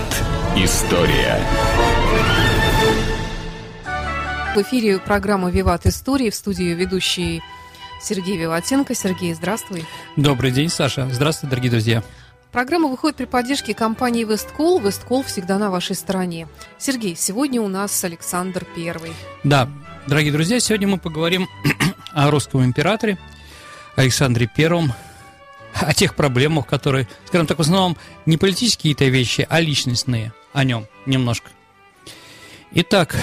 Виват. История. В эфире программа «Виват. Истории» в студии ведущий Сергей Виватенко. Сергей, здравствуй. Добрый день, Саша. Здравствуйте, дорогие друзья. Программа выходит при поддержке компании Весткол. Весткол всегда на вашей стороне. Сергей, сегодня у нас Александр Первый. Да, дорогие друзья, сегодня мы поговорим о русском императоре Александре Первом, о тех проблемах, которые, скажем так, в основном не политические какие-то вещи, а личностные о нем немножко. Итак,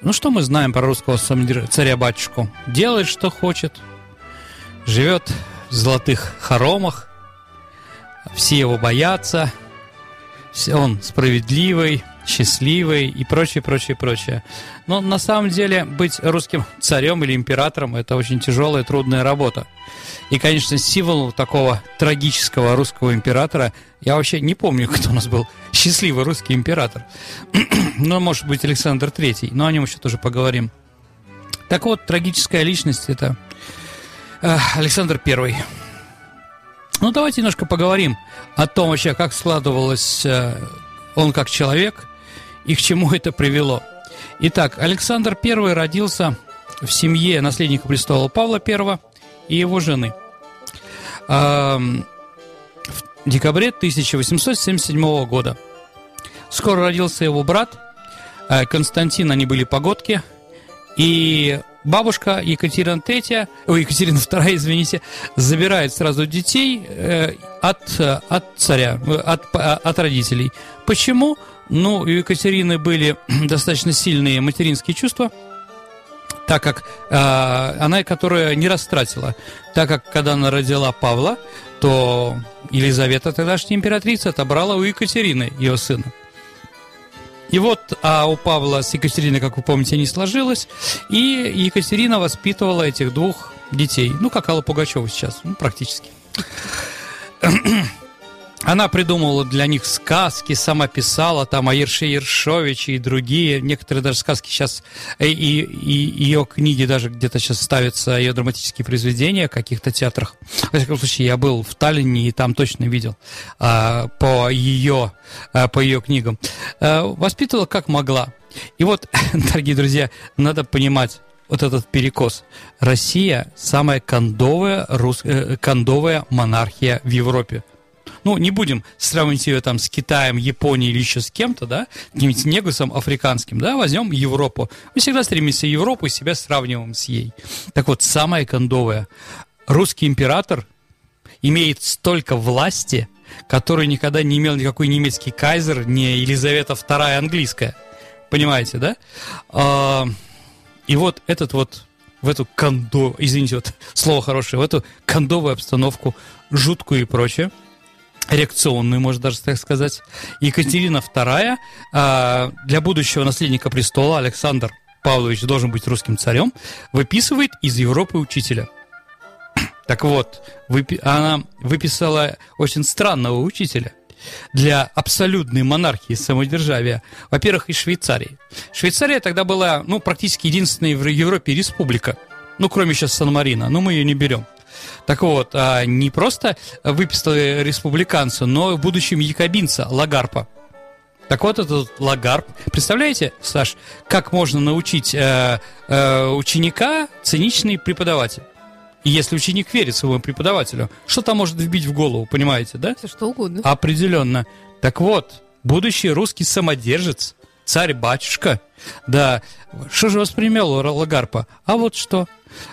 ну что мы знаем про русского царя-батюшку? Делает, что хочет, живет в золотых хоромах, все его боятся, он справедливый, счастливый и прочее, прочее, прочее. Но на самом деле быть русским царем или императором – это очень тяжелая, трудная работа. И, конечно, символом такого трагического русского императора, я вообще не помню, кто у нас был счастливый русский император. ну, может быть, Александр Третий, но о нем еще тоже поговорим. Так вот, трагическая личность – это э, Александр Первый. Ну, давайте немножко поговорим о том вообще, как складывалось э, он как человек и к чему это привело. Итак, Александр I родился в семье наследника престола Павла I и его жены. В декабре 1877 года. Скоро родился его брат э, Константин, они были погодки, и бабушка Екатерина III, ой, Екатерина II, извините, забирает сразу детей э, от, от царя, от, от родителей. Почему? Ну, у Екатерины были достаточно сильные материнские чувства, так как э, она, которая не растратила, так как когда она родила Павла, то Елизавета, тогдашняя императрица, отобрала у Екатерины ее сына. И вот, а у Павла с Екатериной, как вы помните, не сложилось, и Екатерина воспитывала этих двух детей, ну, как Алла Пугачева сейчас, ну, практически. Она придумывала для них сказки, сама писала там о Ерше и другие. Некоторые даже сказки сейчас, и, и, и ее книги даже где-то сейчас ставятся, ее драматические произведения в каких-то театрах. В всяком случае, я был в Таллине и там точно видел а, по, ее, а, по ее книгам. А, воспитывала как могла. И вот, дорогие друзья, надо понимать, вот этот перекос. Россия самая кондовая, рус... Э, кондовая монархия в Европе ну, не будем сравнивать ее там с Китаем, Японией или еще с кем-то, да, каким-нибудь негусом африканским, да, возьмем Европу. Мы всегда стремимся Европу и себя сравниваем с ей. Так вот, самое кондовое. Русский император имеет столько власти, который никогда не имел никакой немецкий кайзер, не Елизавета II английская. Понимаете, да? А, и вот этот вот в эту кондо, извините, вот слово хорошее, в эту кондовую обстановку, жуткую и прочее, реакционную, можно даже так сказать. Екатерина II а, для будущего наследника престола Александр Павлович должен быть русским царем, выписывает из Европы учителя. Так вот, она выписала очень странного учителя для абсолютной монархии самодержавия. Во-первых, из Швейцарии. Швейцария тогда была, ну, практически единственной в Европе республика. Ну, кроме сейчас Сан-Марино, но мы ее не берем. Так вот, а, не просто выписали республиканца, но в будущем якобинца Лагарпа. Так вот, этот Лагарп. Представляете, Саш, как можно научить э, э, ученика циничный преподаватель? Если ученик верит своему преподавателю, что там может вбить в голову, понимаете, да? Все что угодно. Определенно. Так вот, будущий русский самодержец, царь-батюшка, да, что же воспринял Лагарпа? А вот что.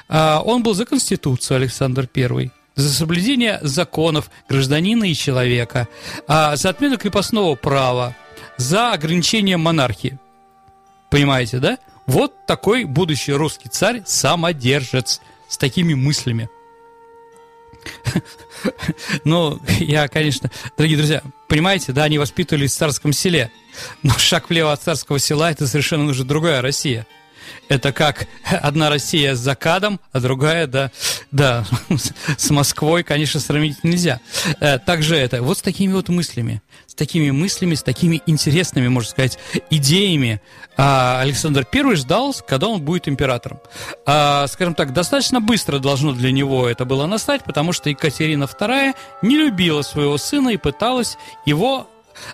А, он был за Конституцию, Александр I за соблюдение законов гражданина и человека, а, за отмену крепостного права, за ограничение монархии. Понимаете, да? Вот такой будущий русский царь самодержец с такими мыслями. Ну, я, конечно, дорогие друзья, понимаете, да, они воспитывались в царском селе. Но шаг влево от царского села – это совершенно уже другая Россия – это как одна Россия с закадом, а другая, да, да, с Москвой, конечно, сравнить нельзя. Э, также это, вот с такими вот мыслями, с такими мыслями, с такими интересными, можно сказать, идеями Александр I ждал, когда он будет императором. А, скажем так, достаточно быстро должно для него это было настать, потому что Екатерина II не любила своего сына и пыталась его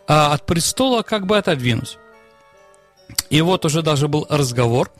а, от престола как бы отодвинуть. И вот уже даже был разговор.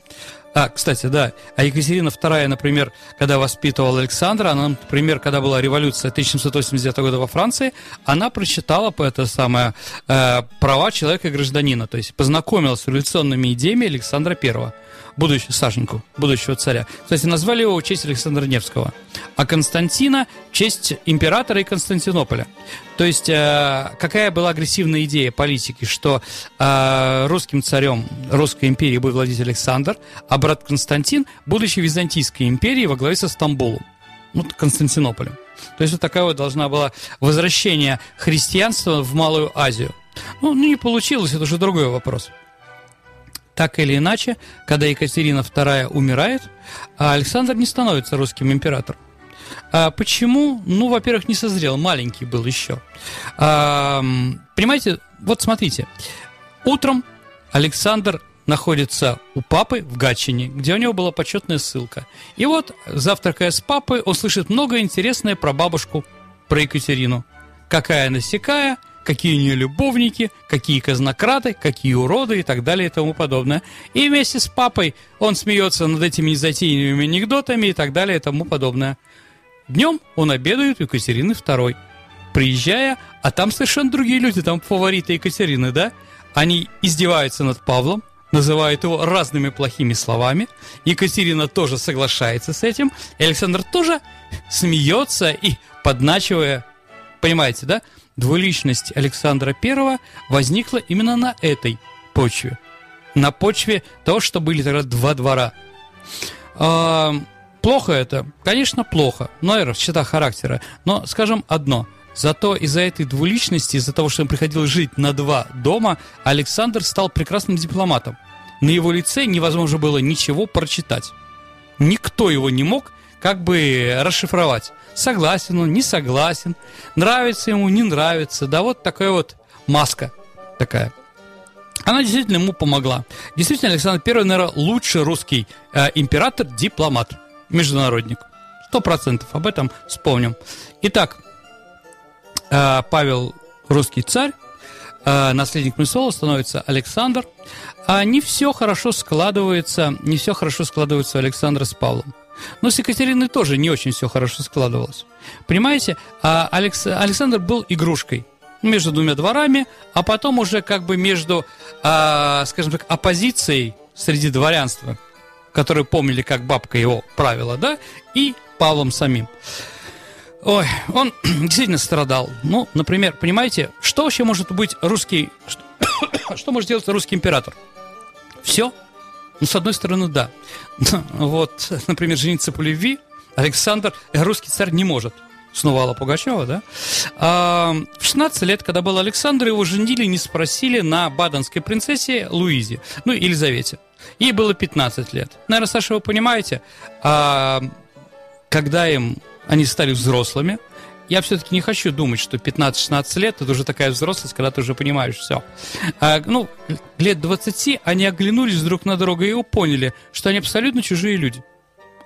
А, кстати, да, а Екатерина II, например, когда воспитывала Александра, она, например, когда была революция 1789 года во Франции, она прочитала по это самое э, права человека и гражданина, то есть познакомилась с революционными идеями Александра I будущего Сашеньку, будущего царя. Кстати, назвали его в честь Александра Невского, а Константина в честь императора и Константинополя. То есть, э, какая была агрессивная идея политики, что э, русским царем Русской империи будет владеть Александр, а брат Константин, будущий Византийской империи во главе со Стамбулом, ну, Константинополем. То есть, вот такая вот должна была возвращение христианства в Малую Азию. Ну, не получилось, это уже другой вопрос. Так или иначе, когда Екатерина II умирает, а Александр не становится русским императором. А почему? Ну, во-первых, не созрел, маленький был еще. А, понимаете, вот смотрите, утром Александр находится у папы в Гатчине, где у него была почетная ссылка. И вот, завтракая с папой, он слышит много интересное про бабушку, про Екатерину. Какая она сякая – какие у нее любовники, какие казнократы, какие уроды и так далее и тому подобное. И вместе с папой он смеется над этими незатейными анекдотами и так далее и тому подобное. Днем он обедает у Екатерины II. Приезжая, а там совершенно другие люди, там фавориты Екатерины, да? Они издеваются над Павлом, называют его разными плохими словами. Екатерина тоже соглашается с этим. И Александр тоже смеется и подначивая, понимаете, да? Двуличность Александра I возникла именно на этой почве. На почве того, что были тогда два двора. А, плохо это? Конечно, плохо. Но это черта характера. Но скажем одно. Зато из-за этой двуличности, из-за того, что он приходил жить на два дома, Александр стал прекрасным дипломатом. На его лице невозможно было ничего прочитать. Никто его не мог как бы расшифровать. Согласен он, не согласен, нравится ему, не нравится. Да вот такая вот маска такая. Она действительно ему помогла. Действительно, Александр I, наверное, лучший русский э, император, дипломат, международник. Сто процентов об этом вспомним. Итак, э, Павел русский царь, э, наследник престола становится Александр. А не все хорошо складывается, не все хорошо складывается у Александра с Павлом. Но с Екатериной тоже не очень все хорошо складывалось. Понимаете, а Алекс... Александр был игрушкой между двумя дворами, а потом уже как бы между, а, скажем так, оппозицией среди дворянства, которые помнили, как бабка его правила, да, и Павлом самим. Ой, он действительно страдал. Ну, например, понимаете, что вообще может быть русский... Что, что может делать русский император? Все – ну, с одной стороны, да. Вот, например, жениться по любви Александр, э, русский царь, не может. Снова Алла Пугачева, да? А, в 16 лет, когда был Александр, его женили, не спросили на баденской принцессе Луизе, ну, Елизавете. Ей было 15 лет. Наверное, Саша, вы понимаете, а, когда им они стали взрослыми, я все-таки не хочу думать, что 15-16 лет это уже такая взрослость, когда ты уже понимаешь все. А, ну, лет 20 они оглянулись друг на друга и поняли, что они абсолютно чужие люди.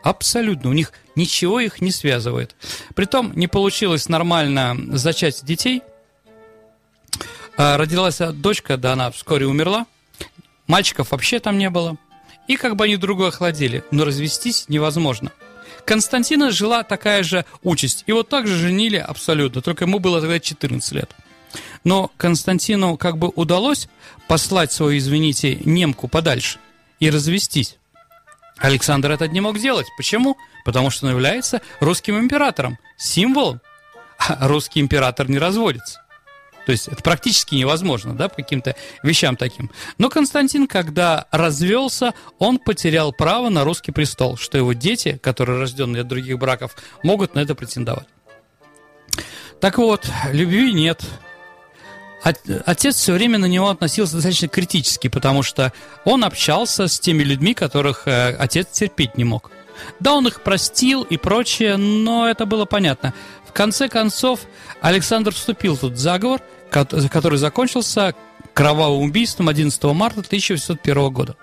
Абсолютно. У них ничего их не связывает. Притом не получилось нормально зачать детей. А, родилась дочка, да, она вскоре умерла. Мальчиков вообще там не было. И как бы они друга охладили. Но развестись невозможно. Константина жила такая же участь. Его также женили абсолютно, только ему было тогда 14 лет. Но Константину как бы удалось послать свою, извините, немку подальше и развестись. Александр это не мог сделать. Почему? Потому что он является русским императором, символом. А русский император не разводится. То есть это практически невозможно, да, по каким-то вещам таким. Но Константин, когда развелся, он потерял право на русский престол, что его дети, которые рожденные от других браков, могут на это претендовать. Так вот, любви нет. Отец все время на него относился достаточно критически, потому что он общался с теми людьми, которых э, отец терпеть не мог. Да, он их простил и прочее, но это было понятно. Конце концов, Александр вступил в заговор, который закончился кровавым убийством 11 марта 1801 года.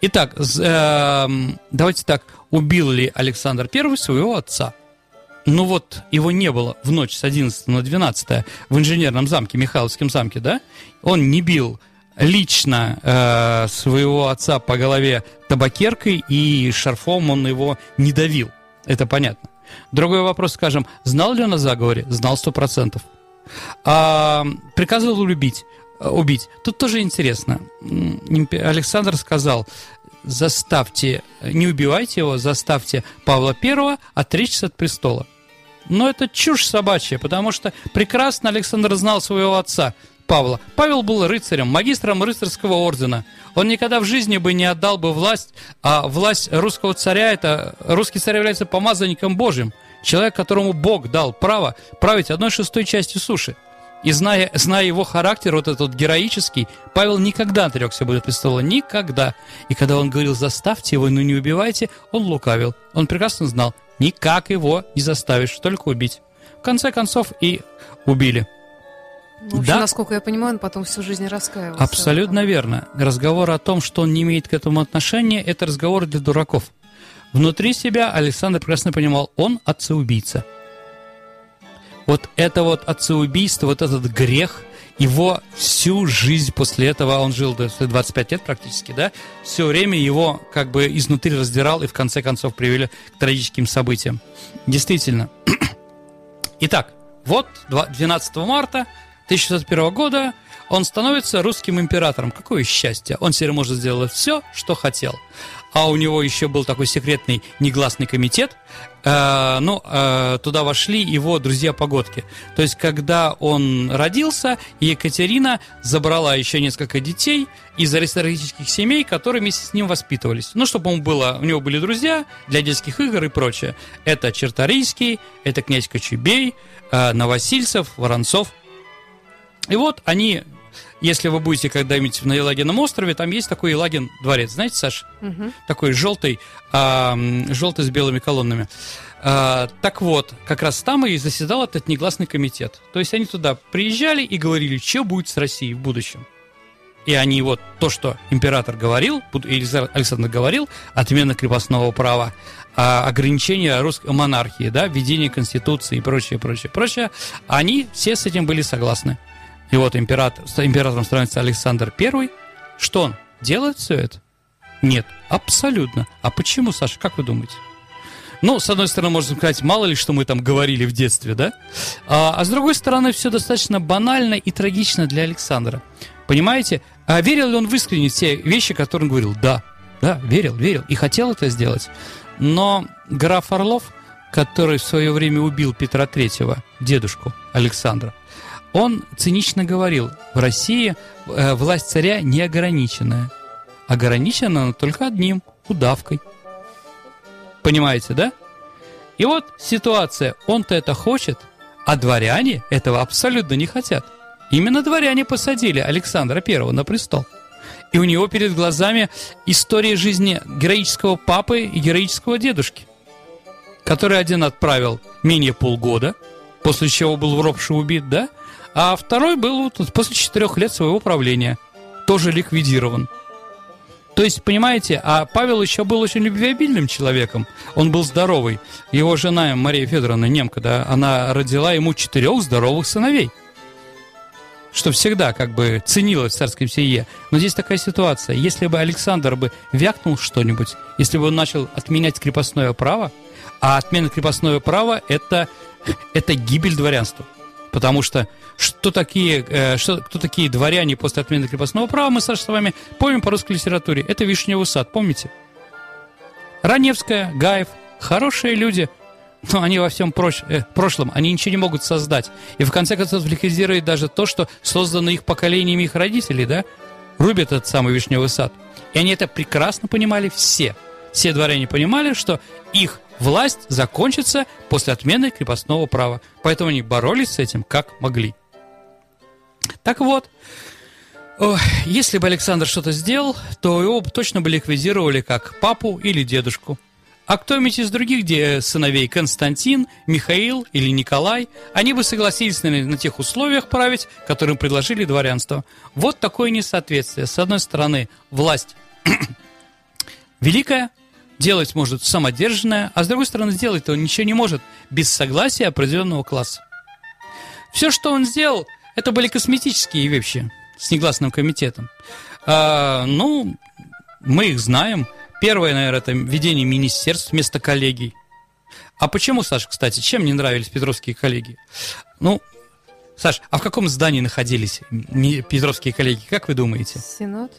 Итак, э, давайте так, убил ли Александр I своего отца? ну вот его не было в ночь с 11 на 12 в инженерном замке, Михайловском замке, да? Он не бил лично э, своего отца по голове табакеркой и шарфом он его не давил. Это понятно. Другой вопрос, скажем, знал ли он о заговоре? Знал сто процентов. А, приказывал убить. Э, убить. Тут тоже интересно. Александр сказал, заставьте, не убивайте его, заставьте Павла I отречься от престола. Но это чушь собачья, потому что прекрасно Александр знал своего отца, Павла. Павел был рыцарем, магистром рыцарского ордена. Он никогда в жизни бы не отдал бы власть, а власть русского царя, это русский царь является помазанником Божьим. Человек, которому Бог дал право править одной шестой частью суши. И зная, зная его характер, вот этот героический, Павел никогда отрекся бы от престола, никогда. И когда он говорил, заставьте его, но не убивайте, он лукавил. Он прекрасно знал, никак его не заставишь, только убить. В конце концов и убили. Ну, вообще, да? насколько я понимаю, он потом всю жизнь раскаивался. Абсолютно верно. Разговор о том, что он не имеет к этому отношения, это разговор для дураков. Внутри себя Александр прекрасно понимал, он отцеубийца. Вот это вот отцеубийство, вот этот грех, его всю жизнь после этого, он жил до 25 лет практически, да, все время его как бы изнутри раздирал и в конце концов привели к трагическим событиям. Действительно. Итак, вот 12 марта 1601 года он становится русским императором. Какое счастье! Он теперь может сделать все, что хотел. А у него еще был такой секретный негласный комитет. Э, ну, э, туда вошли его друзья-погодки. То есть, когда он родился, Екатерина забрала еще несколько детей из аристократических семей, которые вместе с ним воспитывались. Ну, чтобы ему было, у него были друзья для детских игр и прочее. Это Черторийский, это князь Кочубей, э, Новосильцев, Воронцов – и вот они, если вы будете когда-нибудь на Елагином острове, там есть такой Елагин дворец, знаете, Саш? Угу. Такой желтый, а, желтый с белыми колоннами. А, так вот, как раз там и заседал этот негласный комитет. То есть они туда приезжали и говорили, что будет с Россией в будущем. И они вот то, что император говорил, Александр говорил, отмена крепостного права, а, ограничение русской монархии, да, введение конституции и прочее, прочее, прочее, они все с этим были согласны. И вот император, императором становится Александр I. Что он? Делает все это? Нет, абсолютно. А почему, Саша, как вы думаете? Ну, с одной стороны, можно сказать, мало ли, что мы там говорили в детстве, да? А, а с другой стороны, все достаточно банально и трагично для Александра. Понимаете? А верил ли он в искренне те вещи, которые он говорил? Да, да, верил, верил и хотел это сделать. Но граф Орлов, который в свое время убил Петра Третьего, дедушку Александра, он цинично говорил, в России э, власть царя неограниченная. Ограничена она только одним – удавкой. Понимаете, да? И вот ситуация, он-то это хочет, а дворяне этого абсолютно не хотят. Именно дворяне посадили Александра Первого на престол. И у него перед глазами история жизни героического папы и героического дедушки, который один отправил менее полгода, после чего был в ропше убит, да? А второй был после четырех лет своего правления, тоже ликвидирован. То есть, понимаете, а Павел еще был очень любвеобильным человеком. Он был здоровый. Его жена Мария Федоровна, немка, да, она родила ему четырех здоровых сыновей. Что всегда как бы ценилось в царском семье. Но здесь такая ситуация. Если бы Александр бы вякнул что-нибудь, если бы он начал отменять крепостное право, а отмена крепостное права это, это гибель дворянства. Потому что что такие, э, что, кто такие дворяне после отмены крепостного права, мы, Саша, с вами помним по русской литературе. Это Вишневый сад, помните? Раневская, Гаев, хорошие люди, но они во всем прош, э, прошлом, они ничего не могут создать. И в конце концов ликвидирует даже то, что создано их поколениями их родителей, да? Рубят этот самый Вишневый сад. И они это прекрасно понимали все. Все дворяне понимали, что их власть закончится после отмены крепостного права. Поэтому они боролись с этим как могли. Так вот, если бы Александр что-то сделал, то его точно бы ликвидировали как папу или дедушку. А кто-нибудь из других где сыновей, Константин, Михаил или Николай, они бы согласились на, на тех условиях править, которым предложили дворянство. Вот такое несоответствие. С одной стороны, власть великая, делать может самодержанное, а с другой стороны, сделать он ничего не может без согласия определенного класса. Все, что он сделал, это были косметические вещи с негласным комитетом. А, ну, мы их знаем. Первое, наверное, это введение министерств вместо коллегий. А почему, Саша, кстати, чем не нравились петровские коллеги? Ну, Саш, а в каком здании находились петровские коллеги, как вы думаете? Сенат?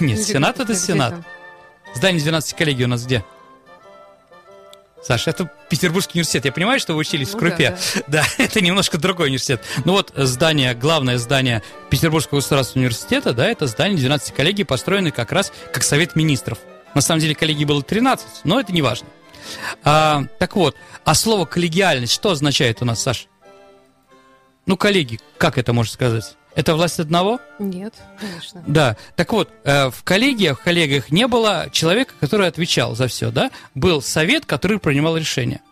Нет, Сенат это Сенат. Здание 12 коллегий у нас где? Саша, это Петербургский университет. Я понимаю, что вы учились ну, в Крупе. Да, да. да, это немножко другой университет. Ну вот здание, главное здание Петербургского государственного университета, да, это здание 12 коллегий, построенное как раз как Совет Министров. На самом деле коллегий было 13, но это не важно. А, так вот, а слово коллегиальность что означает у нас, Саша? Ну, коллеги, как это можно сказать? Это власть одного? Нет, конечно. Да. Так вот, э, в коллегиях, в коллегиях не было человека, который отвечал за все, да? Был совет, который принимал решения.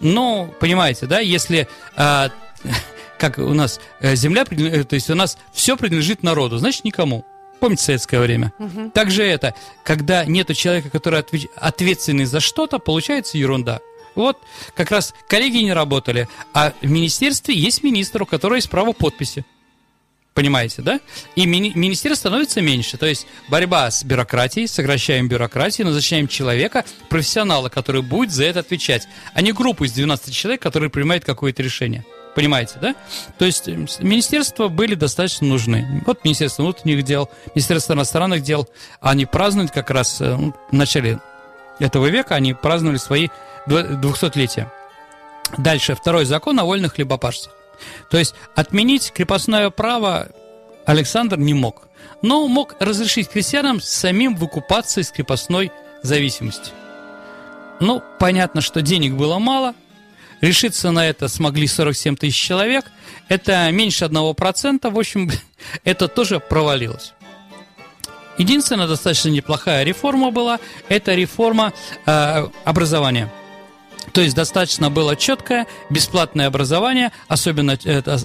Ну, понимаете, да, если э, как у нас э, земля, то есть у нас все принадлежит народу, значит никому. Помните советское время? Угу. Также это, когда нету человека, который ответственный за что-то, получается ерунда. Вот как раз коллеги не работали, а в министерстве есть министр, у которого есть право подписи. Понимаете, да? И мини- министерств становится меньше. То есть борьба с бюрократией, сокращаем бюрократию, назначаем человека, профессионала, который будет за это отвечать, а не группу из 12 человек, которые принимают какое-то решение. Понимаете, да? То есть министерства были достаточно нужны. Вот Министерство внутренних дел, Министерство иностранных дел, они празднуют как раз э, ну, в начале этого века, они праздновали свои 200-летия. Дальше, второй закон о вольных хлебопашцах. То есть отменить крепостное право Александр не мог, но мог разрешить крестьянам самим выкупаться из крепостной зависимости. Ну, понятно, что денег было мало, решиться на это смогли 47 тысяч человек, это меньше 1%, в общем, это тоже провалилось. Единственная достаточно неплохая реформа была, это реформа э, образования – то есть достаточно было четкое, бесплатное образование, особенно,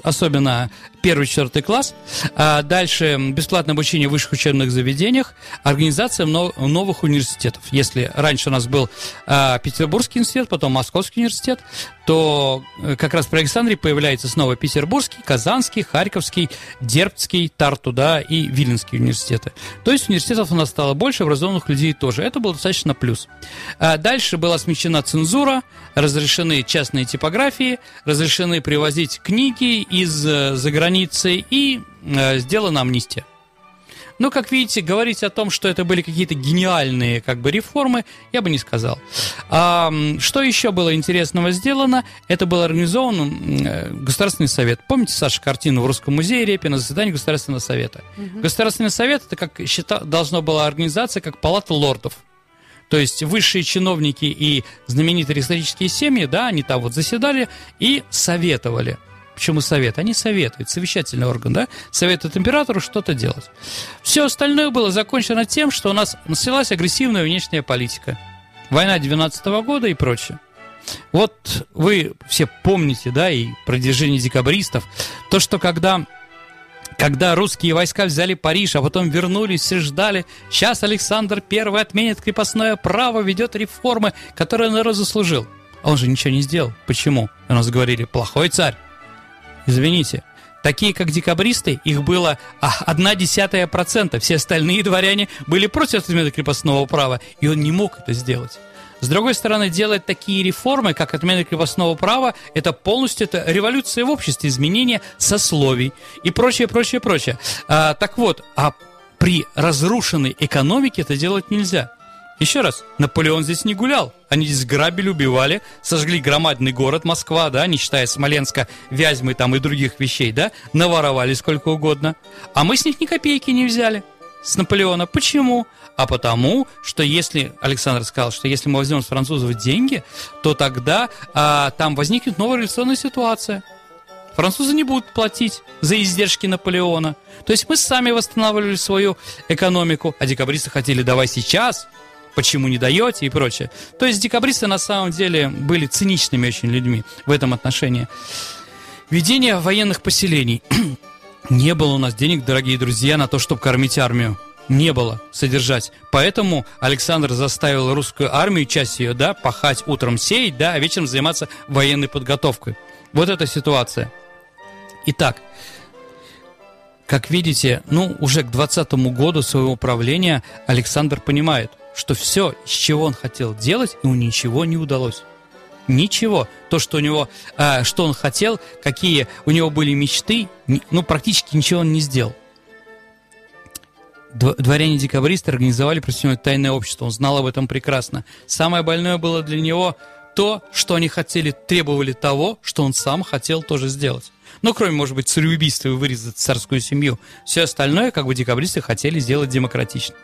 особенно первый, четвертый класс. А дальше бесплатное обучение в высших учебных заведениях, организация новых университетов. Если раньше у нас был а, Петербургский университет, потом Московский университет, то э, как раз при Александре появляется снова Петербургский, Казанский, Харьковский, Дербцкий, Тарту, да, и Виленский университеты. То есть университетов у нас стало больше, образованных людей тоже. Это был достаточно плюс. А дальше была смещена цензура, разрешены частные типографии, разрешены привозить книги из-за э, границы и э, сделана амнистия. Но, как видите, говорить о том, что это были какие-то гениальные как бы реформы, я бы не сказал. А, что еще было интересного сделано? Это был организован э, Государственный совет. Помните, Саша, картину в Русском музее Репина заседание Государственного совета? Угу. Государственный совет это как считал, должно была организация как палата лордов. То есть высшие чиновники и знаменитые исторические семьи, да, они там вот заседали и советовали. Почему совет? Они советуют, совещательный орган, да, советуют императору что-то делать. Все остальное было закончено тем, что у нас началась агрессивная внешняя политика. Война 12 -го года и прочее. Вот вы все помните, да, и продвижение декабристов, то, что когда когда русские войска взяли Париж, а потом вернулись, все ждали, сейчас Александр I отменит крепостное право, ведет реформы, которые народ заслужил. А он же ничего не сделал. Почему? У нас говорили, плохой царь. Извините. Такие, как декабристы, их было а, одна десятая процента. Все остальные дворяне были против отмены крепостного права, и он не мог это сделать. С другой стороны, делать такие реформы, как отмена крепостного права, это полностью это революция в обществе, изменение сословий и прочее, прочее, прочее. А, так вот, а при разрушенной экономике это делать нельзя. Еще раз, Наполеон здесь не гулял. Они здесь грабили, убивали, сожгли громадный город Москва, да, не считая Смоленска, Вязьмы там и других вещей, да, наворовали сколько угодно. А мы с них ни копейки не взяли с Наполеона. Почему? А потому, что если, Александр сказал, что если мы возьмем с французов деньги, то тогда а, там возникнет новая революционная ситуация. Французы не будут платить за издержки Наполеона. То есть мы сами восстанавливали свою экономику, а декабристы хотели давай сейчас, почему не даете и прочее. То есть декабристы на самом деле были циничными очень людьми в этом отношении. Ведение военных поселений. не было у нас денег, дорогие друзья, на то, чтобы кормить армию. не было содержать. Поэтому Александр заставил русскую армию, часть ее, да, пахать утром сеять, да, а вечером заниматься военной подготовкой. Вот эта ситуация. Итак, как видите, ну, уже к 20 году своего правления Александр понимает, что все, с чего он хотел делать, ему ничего не удалось. Ничего. То, что у него, э, что он хотел, какие у него были мечты, ну, практически ничего он не сделал. Дворяне-декабристы организовали против тайное общество, он знал об этом прекрасно. Самое больное было для него то, что они хотели, требовали того, что он сам хотел тоже сделать. Ну, кроме, может быть, цареубийства и вырезать царскую семью. Все остальное, как бы декабристы хотели сделать демократично.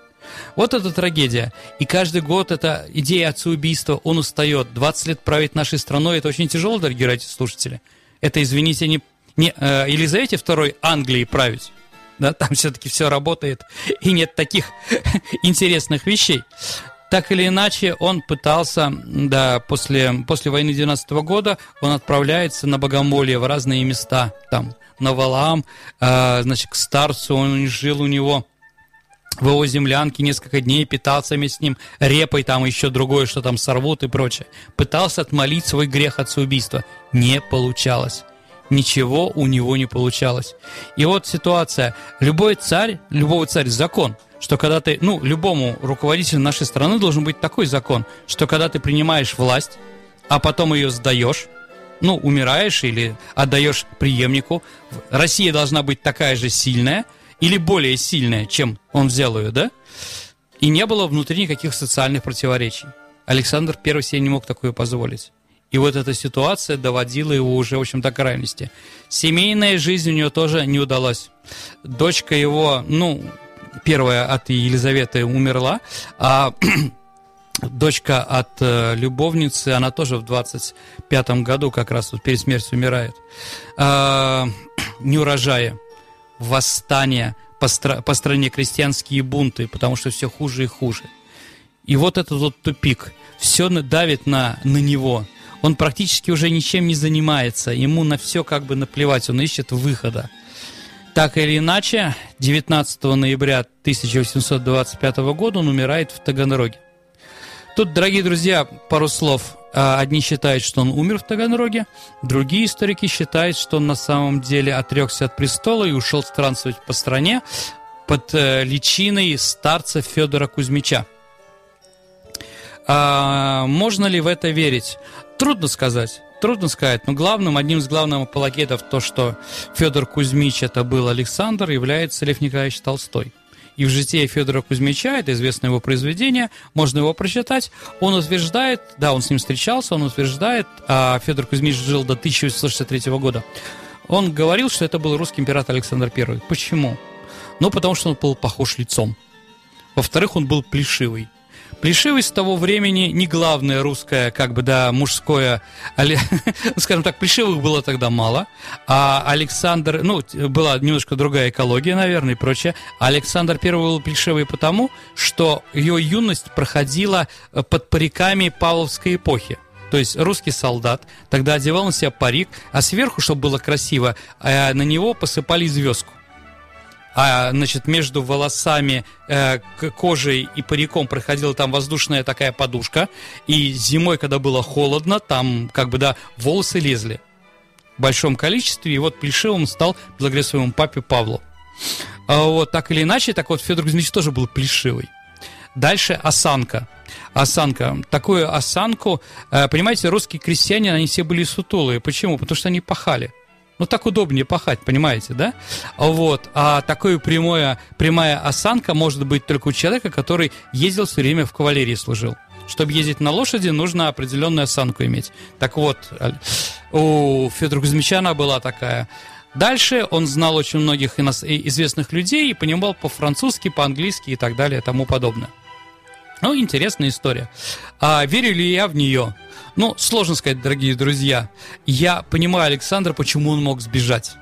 Вот эта трагедия. И каждый год эта идея отцеубийства, он устает. 20 лет править нашей страной, это очень тяжело, дорогие радиослушатели. Это, извините, не, не э, Елизавете II Англии править. Да, там все-таки все работает, и нет таких интересных вещей. Так или иначе, он пытался, да, после, после войны 12 -го года он отправляется на богомолье в разные места, там, на Валаам, э, значит, к старцу, он жил у него в его землянке несколько дней, питался вместе с ним репой, там еще другое, что там сорвут и прочее. Пытался отмолить свой грех от убийства. Не получалось. Ничего у него не получалось. И вот ситуация. Любой царь, любого царь закон, что когда ты, ну, любому руководителю нашей страны должен быть такой закон, что когда ты принимаешь власть, а потом ее сдаешь, ну, умираешь или отдаешь преемнику, Россия должна быть такая же сильная – или более сильная, чем он взял ее, да? И не было внутри никаких социальных противоречий. Александр I себе не мог такое позволить. И вот эта ситуация доводила его уже, в общем-то, к крайности. Семейная жизнь у него тоже не удалась. Дочка его, ну, первая от Елизаветы умерла, а дочка от э, любовницы, она тоже в 25-м году как раз вот перед смертью умирает. Э, неурожая восстания, по, стра- по стране крестьянские бунты, потому что все хуже и хуже. И вот этот вот тупик, все давит на, на него. Он практически уже ничем не занимается, ему на все как бы наплевать, он ищет выхода. Так или иначе, 19 ноября 1825 года он умирает в Таганроге. Тут, дорогие друзья, пару слов одни считают, что он умер в Таганроге, другие историки считают, что он на самом деле отрекся от престола и ушел странствовать по стране под э, личиной старца Федора Кузьмича. А, можно ли в это верить? Трудно сказать. Трудно сказать, но главным, одним из главных апологетов то, что Федор Кузьмич это был Александр, является Лев Николаевич Толстой и в житии Федора Кузьмича, это известное его произведение, можно его прочитать, он утверждает, да, он с ним встречался, он утверждает, а Федор Кузьмич жил до 1863 года, он говорил, что это был русский император Александр I. Почему? Ну, потому что он был похож лицом. Во-вторых, он был плешивый. Плешивость того времени не главное русское, как бы, да, мужское, скажем так, плешивых было тогда мало, а Александр, ну, была немножко другая экология, наверное, и прочее. Александр I был плешивый потому, что ее юность проходила э, под париками Павловской эпохи. То есть русский солдат тогда одевал на себя парик, а сверху, чтобы было красиво, э, на него посыпали звездку а, значит, между волосами, э, кожей и париком проходила там воздушная такая подушка, и зимой, когда было холодно, там, как бы, да, волосы лезли в большом количестве, и вот плешивым стал благодаря своему папе Павлу. А вот, так или иначе, так вот, Федор Кузьмич тоже был плешивый. Дальше осанка. Осанка. Такую осанку, э, понимаете, русские крестьяне, они все были сутулые. Почему? Потому что они пахали. Ну, так удобнее пахать, понимаете, да? Вот. А такая прямая, прямая осанка может быть только у человека, который ездил все время в кавалерии служил. Чтобы ездить на лошади, нужно определенную осанку иметь. Так вот, у Федора Кузьмича она была такая. Дальше он знал очень многих известных людей и понимал по-французски, по-английски и так далее и тому подобное. Ну, интересная история. А верю ли я в нее? Ну, сложно сказать, дорогие друзья. Я понимаю Александра, почему он мог сбежать.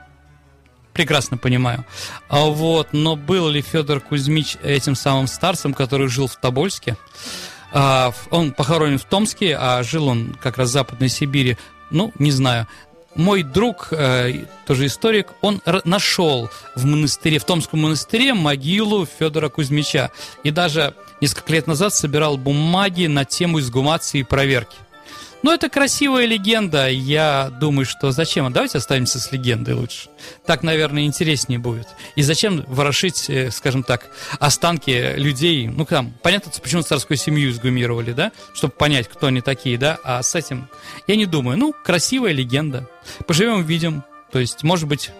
Прекрасно понимаю. А вот, но был ли Федор Кузьмич этим самым старцем, который жил в Тобольске? А, он похоронен в Томске, а жил он как раз в Западной Сибири. Ну, не знаю. Мой друг, э, тоже историк, он нашел в монастыре, в Томском монастыре могилу Федора Кузьмича. И даже несколько лет назад собирал бумаги на тему изгумации и проверки. Ну, это красивая легенда. Я думаю, что зачем? Давайте останемся с легендой лучше. Так, наверное, интереснее будет. И зачем ворошить, э, скажем так, останки людей? Ну, там, понятно, почему царскую семью изгумировали, да? Чтобы понять, кто они такие, да? А с этим я не думаю. Ну, красивая легенда. Поживем, увидим. То есть, может быть,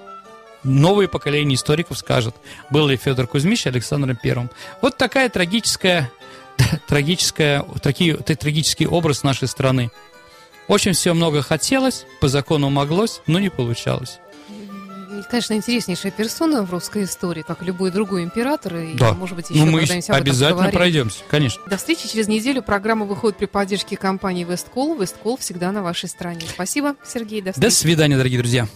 новые поколения историков скажут, был ли Федор Кузьмич Александром Первым. Вот такая трагическая, трагическая, такие, трагический образ нашей страны. Очень все много хотелось, по закону моглось, но не получалось. Конечно, интереснейшая персона в русской истории, как и любой другой император. И, да. может быть, еще ну, мы обязательно пройдемся, конечно. До встречи через неделю. Программа выходит при поддержке компании Весткол. Весткол всегда на вашей стороне. Спасибо, Сергей. До встречи. До свидания, дорогие друзья.